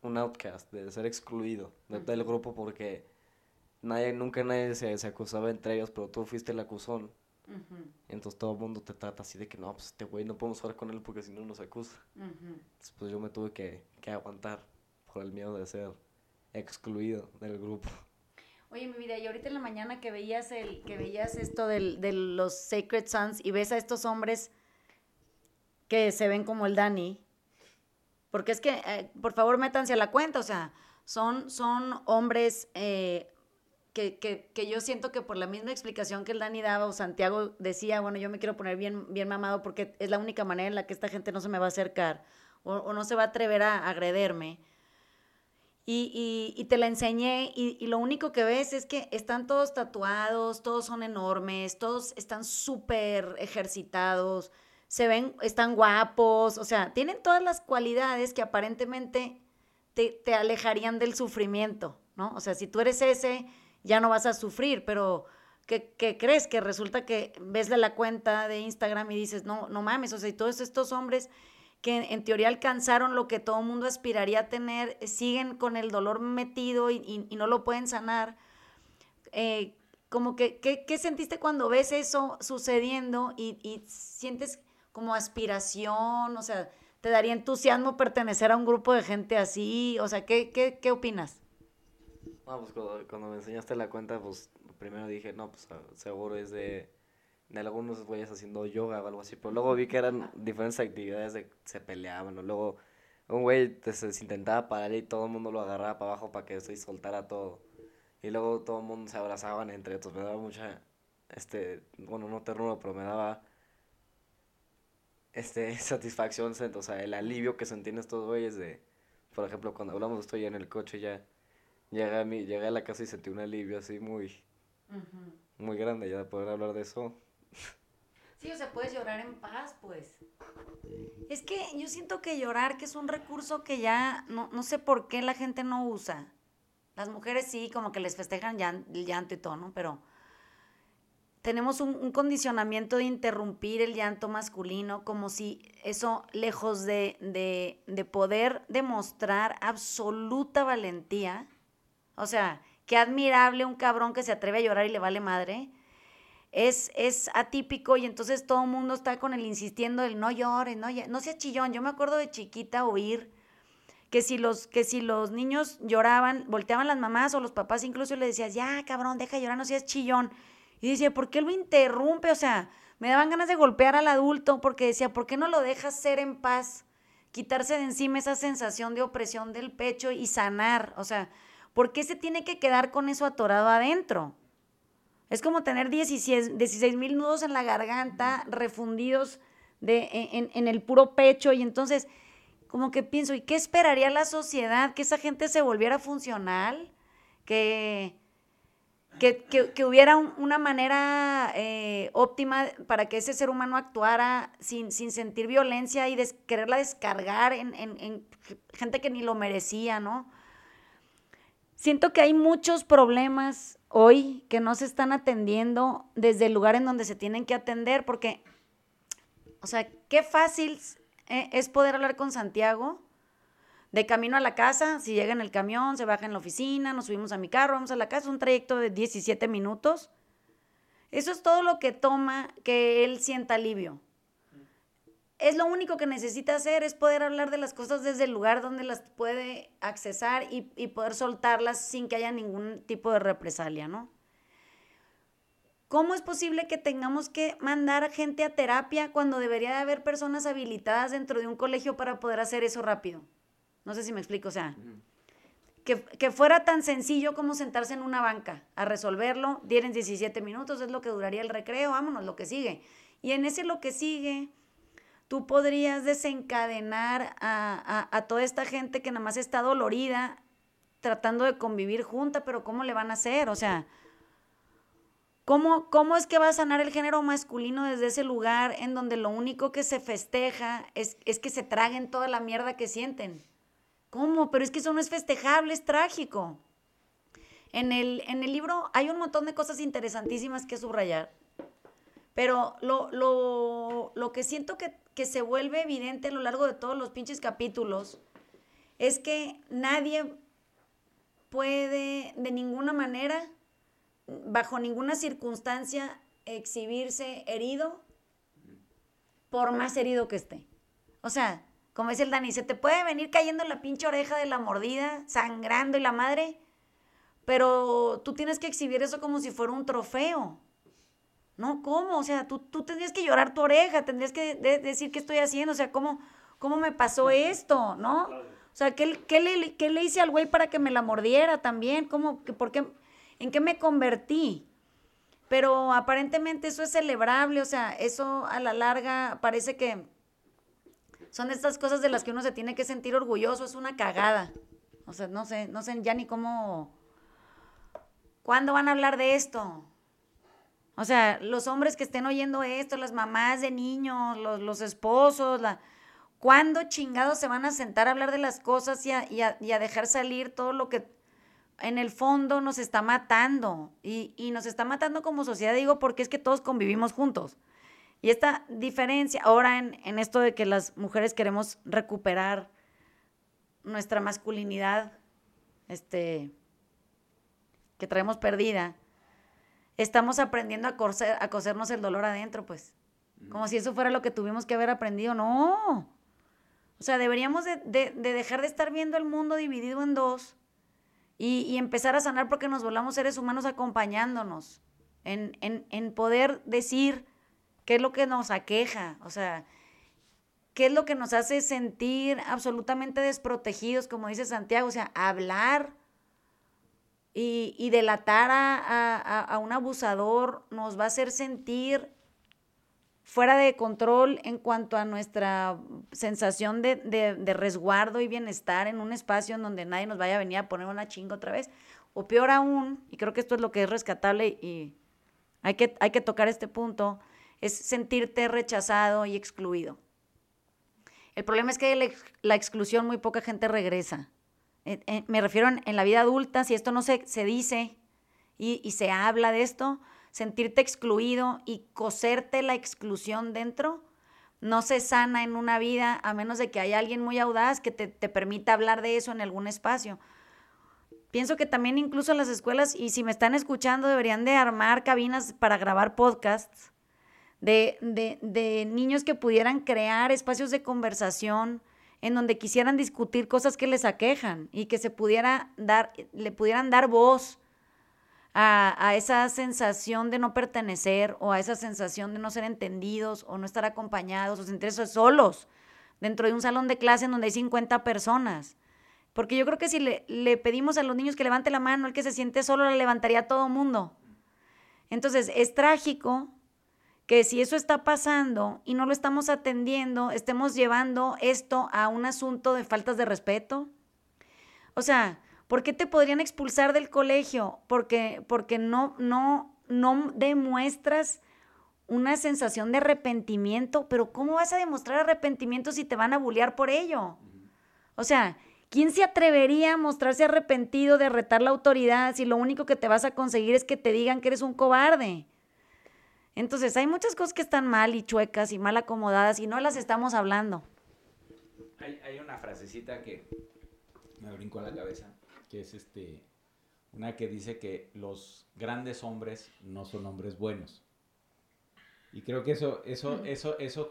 un outcast, de ser excluido del grupo porque nadie, nunca nadie se, acusaba entre ellos, pero tú fuiste el acusón. Entonces todo el mundo te trata así de que no, pues este güey no podemos jugar con él porque si no nos acusa. Entonces pues yo me tuve que, aguantar por el miedo de ser excluido del grupo. Oye, mi vida, y ahorita en la mañana que veías el, que veías esto del, de los Sacred Sons y ves a estos hombres que se ven como el Dani, porque es que, eh, por favor, métanse a la cuenta, o sea, son, son hombres eh, que, yo siento que por la misma explicación que el Dani daba o Santiago decía, bueno, yo me quiero poner bien, bien mamado porque es la única manera en la que esta gente no se me va a acercar o, no se va a atrever a agrederme. Y, te la enseñé y, lo único que ves es que están todos tatuados, todos son enormes, todos están súper ejercitados, se ven, están guapos, o sea, tienen todas las cualidades que aparentemente te, te alejarían del sufrimiento, ¿no? O sea, si tú eres ese ya no vas a sufrir, pero ¿qué, crees? Que resulta que ves la cuenta de Instagram y dices, no, no mames, o sea, y todos estos hombres que en teoría alcanzaron lo que todo mundo aspiraría a tener, siguen con el dolor metido y, no lo pueden sanar. Eh, como que, ¿qué, sentiste cuando ves eso sucediendo y, sientes como aspiración? O sea, ¿te daría entusiasmo pertenecer a un grupo de gente así? O sea, ¿qué, qué, qué opinas? No, pues cuando, me enseñaste la cuenta, pues primero dije, no, pues seguro es de, de algunos güeyes haciendo yoga o algo así. Pero luego vi que eran diferentes actividades de se peleaban. O luego un güey se, intentaba parar y todo el mundo lo agarraba para abajo para que se soltara todo. Y luego todo el mundo se abrazaban entre ellos. Me daba mucha, este, bueno, no ternura, pero me daba este, satisfacción, o sea, el alivio que sentían estos güeyes de, por ejemplo, cuando hablamos estoy en el coche ya llegué a, mi, llegué a la casa y sentí un alivio así muy, muy grande ya de poder hablar de eso. Sí, o sea, puedes llorar en paz, pues. Es que yo siento que llorar, que es un recurso que ya no, no sé por qué la gente no usa. Las mujeres sí, como que les festejan el llanto y todo, ¿no? Pero tenemos un, condicionamiento de interrumpir el llanto masculino, como si eso, lejos de, de, de poder demostrar absoluta valentía, o sea, qué admirable un cabrón que se atreve a llorar y le vale madre, es, es atípico y entonces todo el mundo está con el insistiendo del no llores, no, no seas chillón. Yo me acuerdo de chiquita oír que si los, que si los niños lloraban, volteaban las mamás o los papás incluso le decías, ya cabrón, deja llorar, no seas chillón. Y decía, ¿por qué lo interrumpe? O sea, me daban ganas de golpear al adulto porque decía, ¿por qué no lo dejas ser en paz? Quitarse de encima esa sensación de opresión del pecho y sanar. O sea, ¿por qué se tiene que quedar con eso atorado adentro? Es como tener 16 mil nudos en la garganta, refundidos de, en, en, el puro pecho. Y entonces, como que pienso, ¿y qué esperaría la sociedad? ¿Que esa gente se volviera funcional? ¿Que, que, hubiera una manera eh, óptima para que ese ser humano actuara sin, sin sentir violencia y quererla descargar en, en gente que ni lo merecía, ¿no? Siento que hay muchos problemas hoy que no se están atendiendo desde el lugar en donde se tienen que atender, porque, o sea, qué fácil eh, es poder hablar con Santiago de camino a la casa, si llega en el camión, se baja en la oficina, nos subimos a mi carro, vamos a la casa, un trayecto de 17 minutos. Eso es todo lo que toma que él sienta alivio. Es lo único que necesita hacer, es poder hablar de las cosas desde el lugar donde las puede accesar y, y poder soltarlas sin que haya ningún tipo de represalia, ¿no? ¿Cómo es posible que tengamos que mandar gente a terapia cuando debería de haber personas habilitadas dentro de un colegio para poder hacer eso rápido? No sé si me explico, o sea, que, fuera tan sencillo como sentarse en una banca a resolverlo, dieren 17 minutos, es lo que duraría el recreo, vámonos, lo que sigue. Y en ese lo que sigue, tú podrías desencadenar a, a toda esta gente que nada más está dolorida, tratando de convivir junta, pero ¿cómo le van a hacer? O sea, ¿Cómo, ¿Cómo, es que va a sanar el género masculino desde ese lugar en donde lo único que se festeja es, es, que se traguen toda la mierda que sienten? ¿Cómo? Pero es que eso no es festejable, es trágico. En el, en el libro hay un montón de cosas interesantísimas que subrayar, pero lo, lo, lo que siento que, que se vuelve evidente a lo largo de todos los pinches capítulos es que nadie puede de ninguna manera bajo ninguna circunstancia exhibirse herido por más herido que esté. O sea, como dice el Dani, se te puede venir cayendo la pinche oreja de la mordida, sangrando y la madre, pero tú tienes que exhibir eso como si fuera un trofeo. No, ¿cómo? O sea, tú, tú tendrías que llorar tu oreja, tendrías que decir qué estoy haciendo, o sea, ¿cómo, cómo me pasó esto? ¿No? O sea, ¿qué, qué, le, ¿qué le hice al güey para que me la mordiera también? ¿Cómo? ¿Por qué? ¿En qué me convertí? Pero aparentemente eso es celebrable, o sea, eso a la larga parece que son estas cosas de las que uno se tiene que sentir orgulloso, es una cagada. O sea, no sé, no sé ya ni cómo... ¿Cuándo van a hablar de esto? O sea, los hombres que estén oyendo esto, las mamás de niños, los, esposos, la... ¿cuándo chingados se van a sentar a hablar de las cosas y y a dejar salir todo lo que en el fondo nos está matando y, nos está matando como sociedad, digo, porque es que todos convivimos juntos. Y esta diferencia, ahora en, esto de que las mujeres queremos recuperar nuestra masculinidad, este, que traemos perdida, estamos aprendiendo a, a cosernos el dolor adentro, pues. Como si eso fuera lo que tuvimos que haber aprendido. No. O sea, deberíamos de dejar de estar viendo el mundo dividido en dos y, empezar a sanar porque nos volvamos seres humanos acompañándonos, en, en, poder decir qué es lo que nos aqueja, o sea, qué es lo que nos hace sentir absolutamente desprotegidos, como dice Santiago, o sea, hablar y, y delatar a, a, un abusador nos va a hacer sentir fuera de control en cuanto a nuestra sensación de, resguardo y bienestar en un espacio en donde nadie nos vaya a venir a poner una chinga otra vez. O peor aún, y creo que esto es lo que es rescatable y hay que, hay que tocar este punto, es sentirte rechazado y excluido. El problema es que la, exclusión muy poca gente regresa. Me refiero en, la vida adulta, si esto no se, se dice y, se habla de esto, sentirte excluido y coserte la exclusión dentro, no se sana en una vida a menos de que haya alguien muy audaz que te, te permita hablar de eso en algún espacio. Pienso que también incluso las escuelas, y si me están escuchando, deberían de armar cabinas para grabar podcasts de, de niños que pudieran crear espacios de conversación en donde quisieran discutir cosas que les aquejan y que se pudiera dar, le pudieran dar voz a, esa sensación de no pertenecer o a esa sensación de no ser entendidos o no estar acompañados o sentirse solos dentro de un salón de clase en donde hay 50 personas. Porque yo creo que si le, le pedimos a los niños que levante la mano, el que se siente solo la levantaría a todo mundo. Entonces, es trágico que si eso está pasando y no lo estamos atendiendo, estemos llevando esto a un asunto de faltas de respeto. O sea, ¿Por qué te podrían expulsar del colegio? Porque, porque no, no, no demuestras una sensación de arrepentimiento, pero ¿cómo vas a demostrar arrepentimiento si te van a bullear por ello? O sea, ¿quién se atrevería a mostrarse arrepentido de retar la autoridad si lo único que te vas a conseguir es que te digan que eres un cobarde? Entonces, hay muchas cosas que están mal y chuecas y mal acomodadas y no las estamos hablando. Hay, hay una frasecita que me brincó a la cabeza que es este, una que dice que los grandes hombres no son hombres buenos. Y creo que eso, eso, eso, eso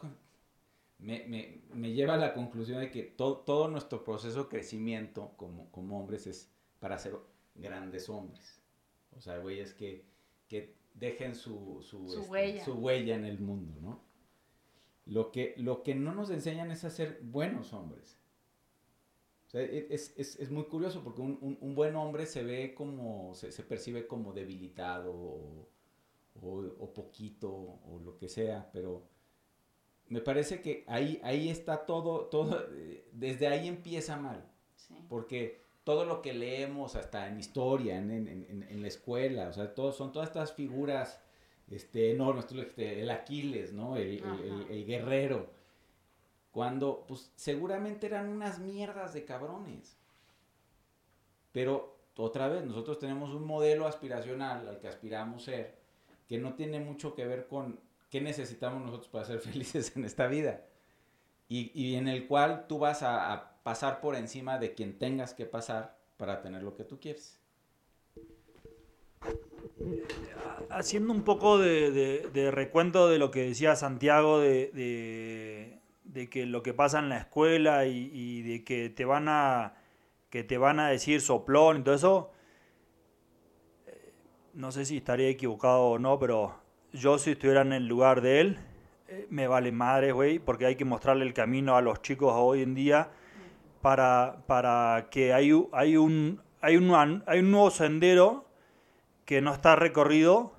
me, me, me, lleva a la conclusión de que todo nuestro proceso de crecimiento como, como hombres es para ser grandes hombres. O sea, güeyes que, que dejen su, su, su, este, huella. su, huella. en el mundo, ¿no? Lo que, lo que no nos enseñan es a ser buenos hombres. E, es, es, es, muy curioso porque un, un, buen hombre se ve como, se, se percibe como debilitado o, o, poquito o lo que sea, pero me parece que ahí, ahí está todo, todo, desde ahí empieza mal, porque todo lo que leemos hasta en historia, en, en, en, la escuela, o sea, todo, son todas estas figuras este, enormes, este, el Aquiles, ¿no? el, el, el guerrero cuando, pues, seguramente eran unas mierdas de cabrones. Pero, otra vez, nosotros tenemos un modelo aspiracional al que aspiramos ser, que no tiene mucho que ver con qué necesitamos nosotros para ser felices en esta vida. Y, y en el cual tú vas a, a, pasar por encima de quien tengas que pasar para tener lo que tú quieres. Haciendo un poco de, de, de recuento de lo que decía Santiago de, de que lo que pasa en la escuela y, de que te van a que te van a decir soplón y todo eso, eh, no sé si estaría equivocado o no, pero yo si estuviera en el lugar de él, eh, me vale madre, güey, porque hay que mostrarle el camino a los chicos hoy en día para, para que hay, hay, un, hay, un, hay un nuevo sendero que no está recorrido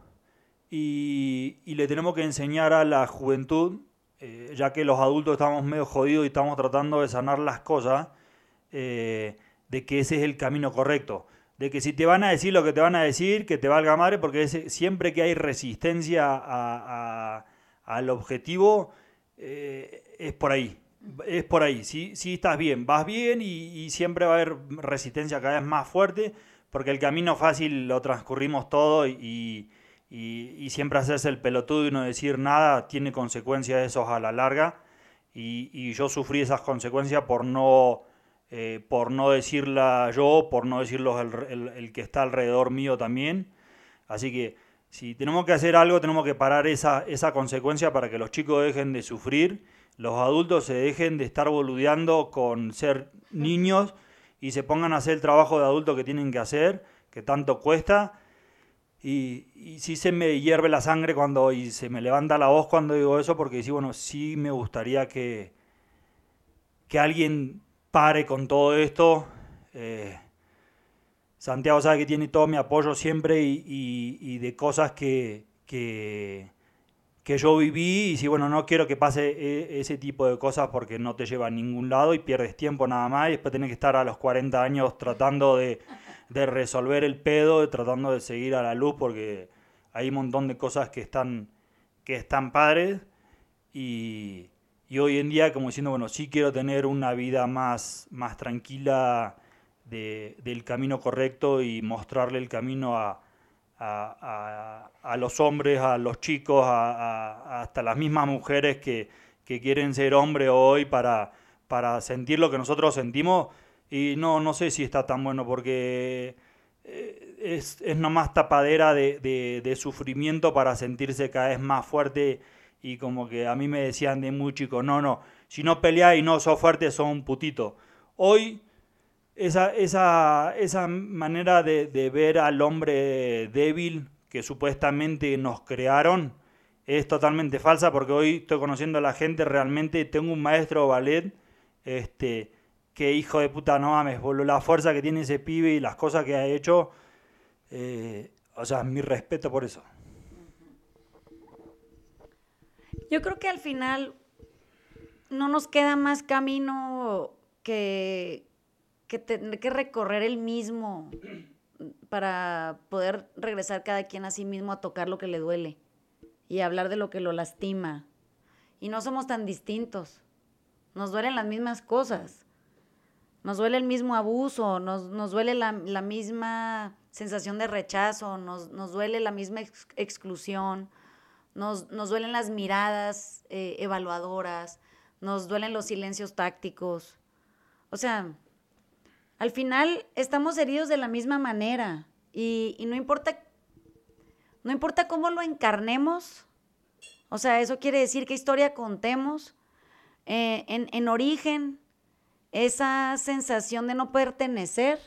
y, le tenemos que enseñar a la juventud eh, ya que los adultos estamos medio jodidos y estamos tratando de sanar las cosas, eh, de que ese es el camino correcto. De que si te van a decir lo que te van a decir, que te valga madre, porque siempre que hay resistencia al objetivo, eh, es por ahí. Es por ahí. Si, si estás bien, vas bien y, siempre va a haber resistencia cada vez más fuerte, porque el camino fácil lo transcurrimos todo y y, siempre hacerse el pelotudo y no decir nada tiene consecuencias esos a la larga y, yo sufrí esas consecuencias por no, eh, por no decirla yo, por no decirlo el, el, que está alrededor mío también. Así que si tenemos que hacer algo, tenemos que parar esa, esa consecuencia para que los chicos dejen de sufrir, los adultos se dejen de estar boludeando con ser niños y se pongan a hacer el trabajo de adulto que tienen que hacer, que tanto cuesta y, sí se me hierve la sangre cuando y se me levanta la voz cuando digo eso, porque sí, bueno, sí me gustaría que, que alguien pare con todo esto. Eh, Santiago sabe que tiene todo mi apoyo siempre y, y, de cosas que, que, que, yo viví. Y sí, bueno, no quiero que pase e, ese tipo de cosas porque no te lleva a ningún lado y pierdes tiempo nada más. Y después tienes que estar a los 40 años tratando de de resolver el pedo, tratando de seguir a la luz, porque hay un montón de cosas que están, que están padres. Y, y hoy en día, como diciendo, bueno, sí quiero tener una vida más, más tranquila de, del camino correcto y mostrarle el camino a, a, los hombres, a los chicos, a, hasta las mismas mujeres que, quieren ser hombre hoy para, para sentir lo que nosotros sentimos. Y no, no sé si está tan bueno porque eh, es, es nomás tapadera de, de, sufrimiento para sentirse cada vez más fuerte y como que a mí me decían de muy chico, no, no, si no peleas y no sos fuerte, sos un putito. Hoy esa, esa, esa manera de, ver al hombre débil que supuestamente nos crearon es totalmente falsa porque hoy estoy conociendo a la gente realmente, tengo un maestro ballet, este, que hijo de puta, no mames, la fuerza que tiene ese pibe y las cosas que ha hecho, eh, o sea, mi respeto por eso. Yo creo que al final no nos queda más camino que, que tener que recorrer el mismo para poder regresar cada quien a sí mismo a tocar lo que le duele y hablar de lo que lo lastima. Y no somos tan distintos. Nos duelen las mismas cosas. Nos duele el mismo abuso, nos, duele la, misma sensación de rechazo, nos, duele la misma exclusión, nos, duelen las miradas eh, evaluadoras, nos duelen los silencios tácticos. O sea, al final estamos heridos de la misma manera y, no importa no importa cómo lo encarnemos, o sea, eso quiere decir qué historia contemos. Eh, en, origen, esa sensación de no pertenecer,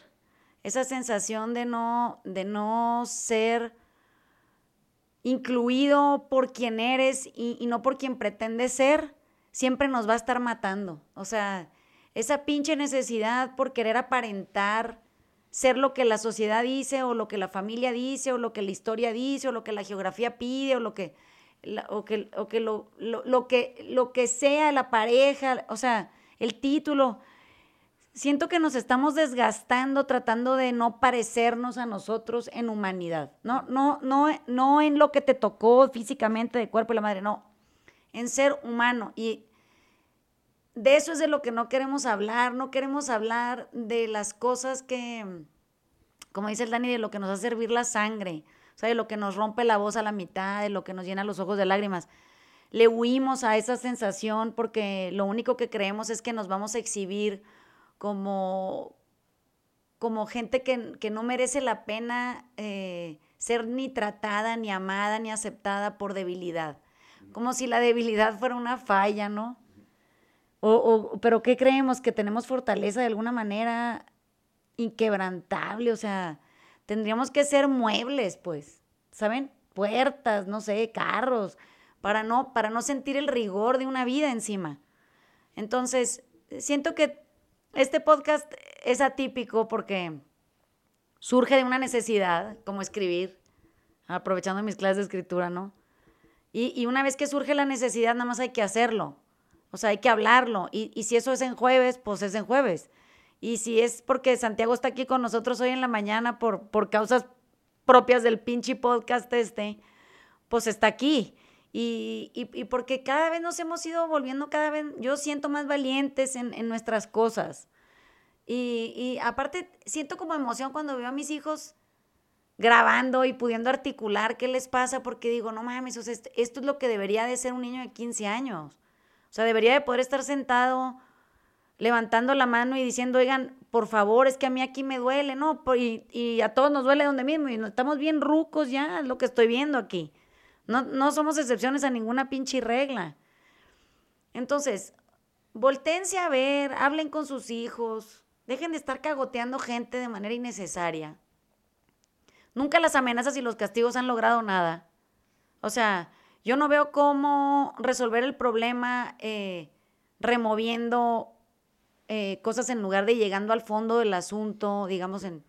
esa sensación de no, de no ser incluido por quien eres y, y no por quien pretendes ser, siempre nos va a estar matando. O sea, esa pinche necesidad por querer aparentar ser lo que la sociedad dice o lo que la familia dice o lo que la historia dice o lo que la geografía pide o lo que o que, o que lo, lo, que lo que sea la pareja, o sea, el título. Siento que nos estamos desgastando tratando de no parecernos a nosotros en humanidad. No, no, no, no en lo que te tocó físicamente de cuerpo y la madre, no. En ser humano. Y de eso es de lo que no queremos hablar, no queremos hablar de las cosas que, como dice el Dani, de lo que nos hace servir la sangre, o sea, de lo que nos rompe la voz a la mitad, de lo que nos llena los ojos de lágrimas. Le huimos a esa sensación porque lo único que creemos es que nos vamos a exhibir como, como gente que, no merece la pena eh, ser ni tratada, ni amada, ni aceptada por debilidad. Como si la debilidad fuera una falla, ¿no? O, pero ¿qué creemos? Que tenemos fortaleza de alguna manera inquebrantable, o sea, tendríamos que ser muebles, pues, ¿saben? Puertas, no sé, carros, para no, para no sentir el rigor de una vida encima. Entonces, siento que este podcast es atípico porque surge de una necesidad, como escribir, aprovechando mis clases de escritura, ¿no? Y, y una vez que surge la necesidad, nada más hay que hacerlo. O sea, hay que hablarlo. Y, y si eso es en jueves, pues es en jueves. Y si es porque Santiago está aquí con nosotros hoy en la mañana por, por causas propias del pinche podcast este, pues está aquí. Y, y, y, porque cada vez nos hemos ido volviendo cada vez, yo siento más valientes en, en nuestras cosas. Y, y, aparte siento como emoción cuando veo a mis hijos grabando y pudiendo articular qué les pasa, porque digo, no mames, esto, esto es lo que debería de ser un niño de 15 años. O sea, debería de poder estar sentado levantando la mano y diciendo, oigan, por favor, es que a mí aquí me duele, ¿no? Y, y a todos nos duele donde mismo y estamos bien rucos ya, es lo que estoy viendo aquí. No, no somos excepciones a ninguna pinche regla. Entonces, voltense a ver, hablen con sus hijos, dejen de estar cagoteando gente de manera innecesaria. Nunca las amenazas y los castigos han logrado nada. O sea, yo no veo cómo resolver el problema eh, removiendo eh, cosas en lugar de llegando al fondo del asunto, digamos, en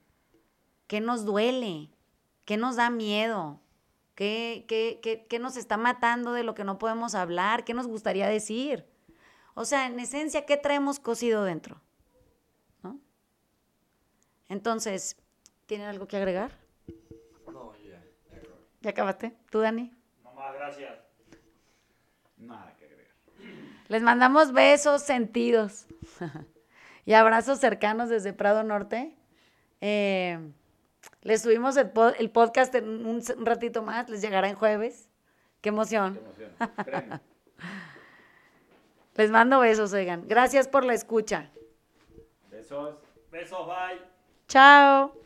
qué nos duele, qué nos da miedo, qué, qué, qué nos está matando de lo que no podemos hablar, qué nos gustaría decir. O sea, en esencia, ¿qué traemos cocido dentro? ¿No? Entonces, ¿tienen algo que agregar? No, ya. ¿Ya acabaste? ¿Tú, Dani? Gracias. Nada que agregar. Les mandamos besos sentidos y abrazos cercanos desde Prado Norte. Eh, Les subimos el, podcast en un, ratito más, les llegará en jueves. Qué emoción. Qué emoción. les mando besos, oigan. Gracias por la escucha. Besos. Besos, bye. Chao.